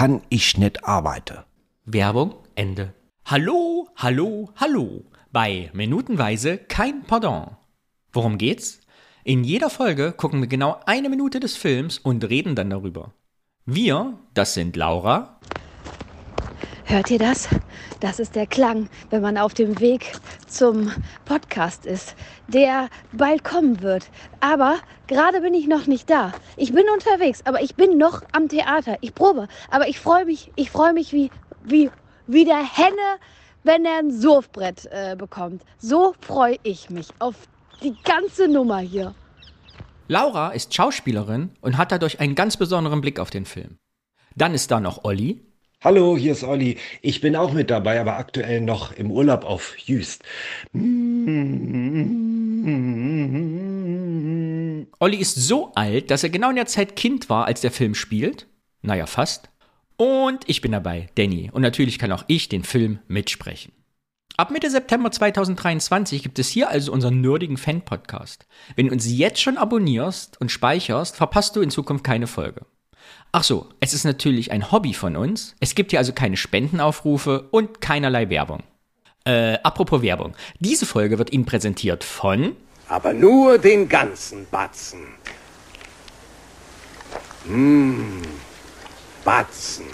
kann ich nicht arbeiten. Werbung Ende. Hallo, hallo, hallo. Bei Minutenweise kein Pardon. Worum geht's? In jeder Folge gucken wir genau eine Minute des Films und reden dann darüber. Wir, das sind Laura, Hört ihr das? Das ist der Klang, wenn man auf dem Weg zum Podcast ist, der bald kommen wird. Aber gerade bin ich noch nicht da. Ich bin unterwegs, aber ich bin noch am Theater. Ich probe, aber ich freue mich, ich freue mich wie, wie, wie der Henne, wenn er ein Surfbrett äh, bekommt. So freue ich mich auf die ganze Nummer hier. Laura ist Schauspielerin und hat dadurch einen ganz besonderen Blick auf den Film. Dann ist da noch Olli. Hallo, hier ist Olli. Ich bin auch mit dabei, aber aktuell noch im Urlaub auf Jüst. Olli ist so alt, dass er genau in der Zeit Kind war, als der Film spielt. Naja, fast. Und ich bin dabei, Danny. Und natürlich kann auch ich den Film mitsprechen. Ab Mitte September 2023 gibt es hier also unseren nerdigen Fan-Podcast. Wenn du uns jetzt schon abonnierst und speicherst, verpasst du in Zukunft keine Folge. Ach so, es ist natürlich ein Hobby von uns. Es gibt hier also keine Spendenaufrufe und keinerlei Werbung. Äh, apropos Werbung. Diese Folge wird Ihnen präsentiert von aber nur den ganzen Batzen. Mmh, Batzen.